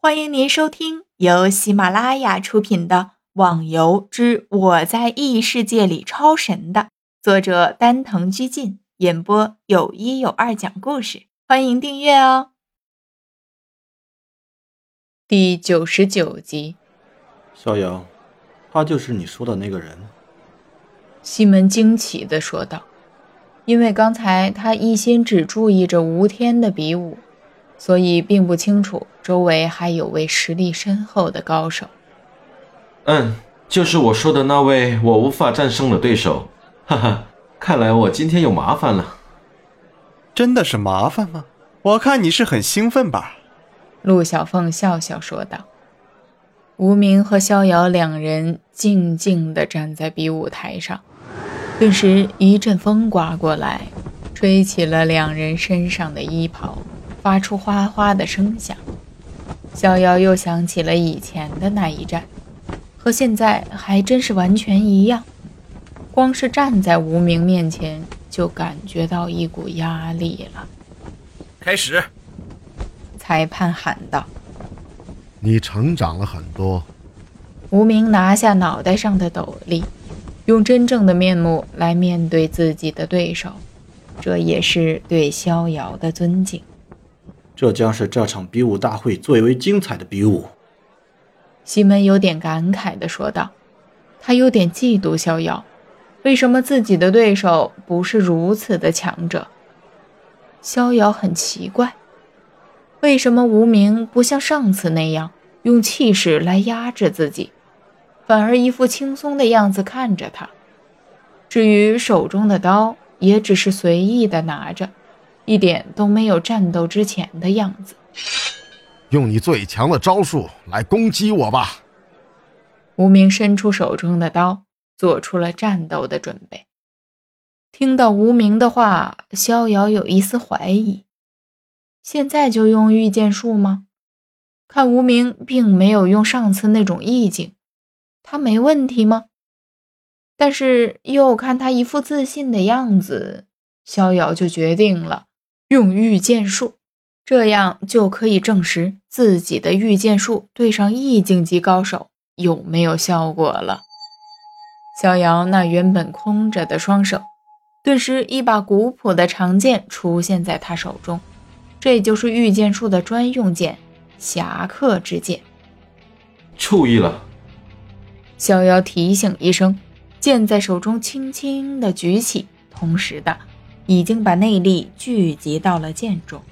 欢迎您收听由喜马拉雅出品的《网游之我在异世界里超神》的作者丹藤居进演播，有一有二讲故事，欢迎订阅哦。第九十九集，逍遥，他就是你说的那个人。西门惊奇的说道，因为刚才他一心只注意着吴天的比武。所以并不清楚周围还有位实力深厚的高手。嗯，就是我说的那位我无法战胜的对手。哈哈，看来我今天有麻烦了。真的是麻烦吗？我看你是很兴奋吧？陆小凤笑笑说道。无名和逍遥两人静静地站在比武台上，顿时一阵风刮过来，吹起了两人身上的衣袍。发出哗哗的声响，逍遥又想起了以前的那一战，和现在还真是完全一样。光是站在无名面前，就感觉到一股压力了。开始，裁判喊道：“你成长了很多。”无名拿下脑袋上的斗笠，用真正的面目来面对自己的对手，这也是对逍遥的尊敬。这将是这场比武大会最为精彩的比武。西门有点感慨地说道：“他有点嫉妒逍遥，为什么自己的对手不是如此的强者？逍遥很奇怪，为什么无名不像上次那样用气势来压制自己，反而一副轻松的样子看着他？至于手中的刀，也只是随意的拿着。”一点都没有战斗之前的样子。用你最强的招数来攻击我吧！无名伸出手中的刀，做出了战斗的准备。听到无名的话，逍遥有一丝怀疑：现在就用御剑术吗？看无名并没有用上次那种意境，他没问题吗？但是又看他一副自信的样子，逍遥就决定了。用御剑术，这样就可以证实自己的御剑术对上意境级高手有没有效果了。逍遥那原本空着的双手，顿时一把古朴的长剑出现在他手中，这就是御剑术的专用剑——侠客之剑。注意了！逍遥提醒一声，剑在手中轻轻的举起，同时的。已经把内力聚集到了剑中，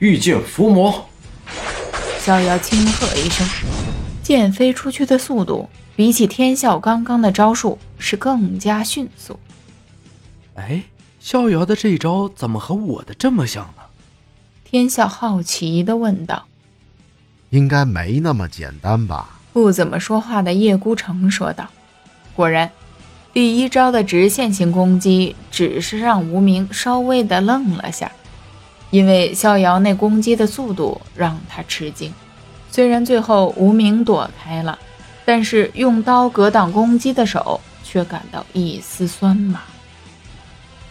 御剑伏魔。逍遥轻喝一声，剑飞出去的速度比起天啸刚刚的招数是更加迅速。哎，逍遥的这一招怎么和我的这么像呢？天啸好奇的问道。应该没那么简单吧？不怎么说话的叶孤城说道。果然。第一招的直线型攻击，只是让无名稍微的愣了下，因为逍遥那攻击的速度让他吃惊。虽然最后无名躲开了，但是用刀格挡攻击的手却感到一丝酸麻。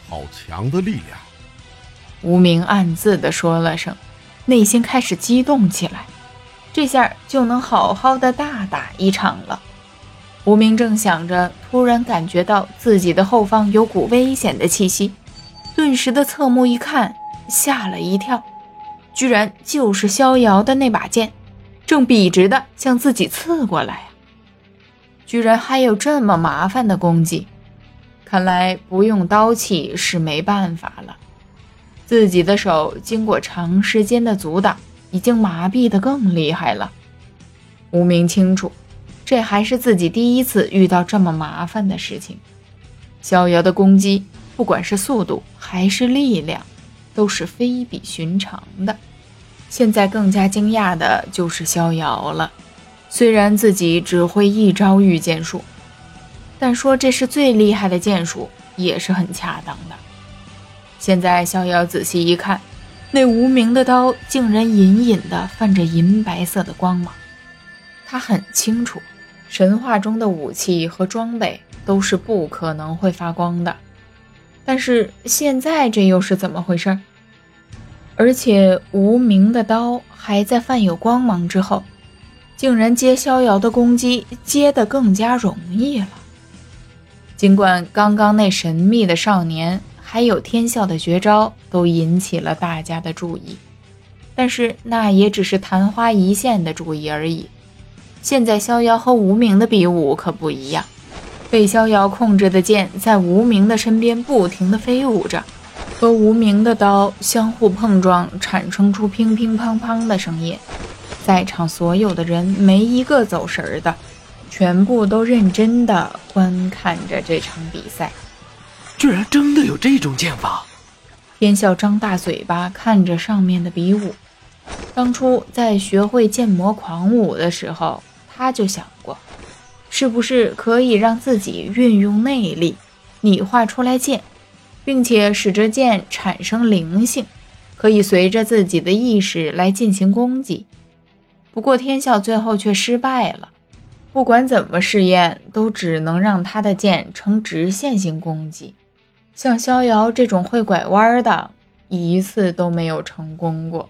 好强的力量！无名暗自的说了声，内心开始激动起来，这下就能好好的大打一场了。无名正想着，突然感觉到自己的后方有股危险的气息，顿时的侧目一看，吓了一跳，居然就是逍遥的那把剑，正笔直的向自己刺过来居然还有这么麻烦的攻击，看来不用刀气是没办法了。自己的手经过长时间的阻挡，已经麻痹的更厉害了。无名清楚。这还是自己第一次遇到这么麻烦的事情。逍遥的攻击，不管是速度还是力量，都是非比寻常的。现在更加惊讶的就是逍遥了。虽然自己只会一招御剑术，但说这是最厉害的剑术也是很恰当的。现在逍遥仔细一看，那无名的刀竟然隐隐的泛着银白色的光芒。他很清楚。神话中的武器和装备都是不可能会发光的，但是现在这又是怎么回事？而且无名的刀还在泛有光芒之后，竟然接逍遥的攻击接得更加容易了。尽管刚刚那神秘的少年还有天啸的绝招都引起了大家的注意，但是那也只是昙花一现的注意而已。现在逍遥和无名的比武可不一样，被逍遥控制的剑在无名的身边不停地飞舞着，和无名的刀相互碰撞，产生出乒乒乓乓的声音。在场所有的人没一个走神的，全部都认真的观看着这场比赛。居然真的有这种剑法！天笑张大嘴巴看着上面的比武，当初在学会剑魔狂舞的时候。他就想过，是不是可以让自己运用内力，拟化出来剑，并且使这剑产生灵性，可以随着自己的意识来进行攻击。不过天笑最后却失败了，不管怎么试验，都只能让他的剑呈直线性攻击。像逍遥这种会拐弯的，一次都没有成功过。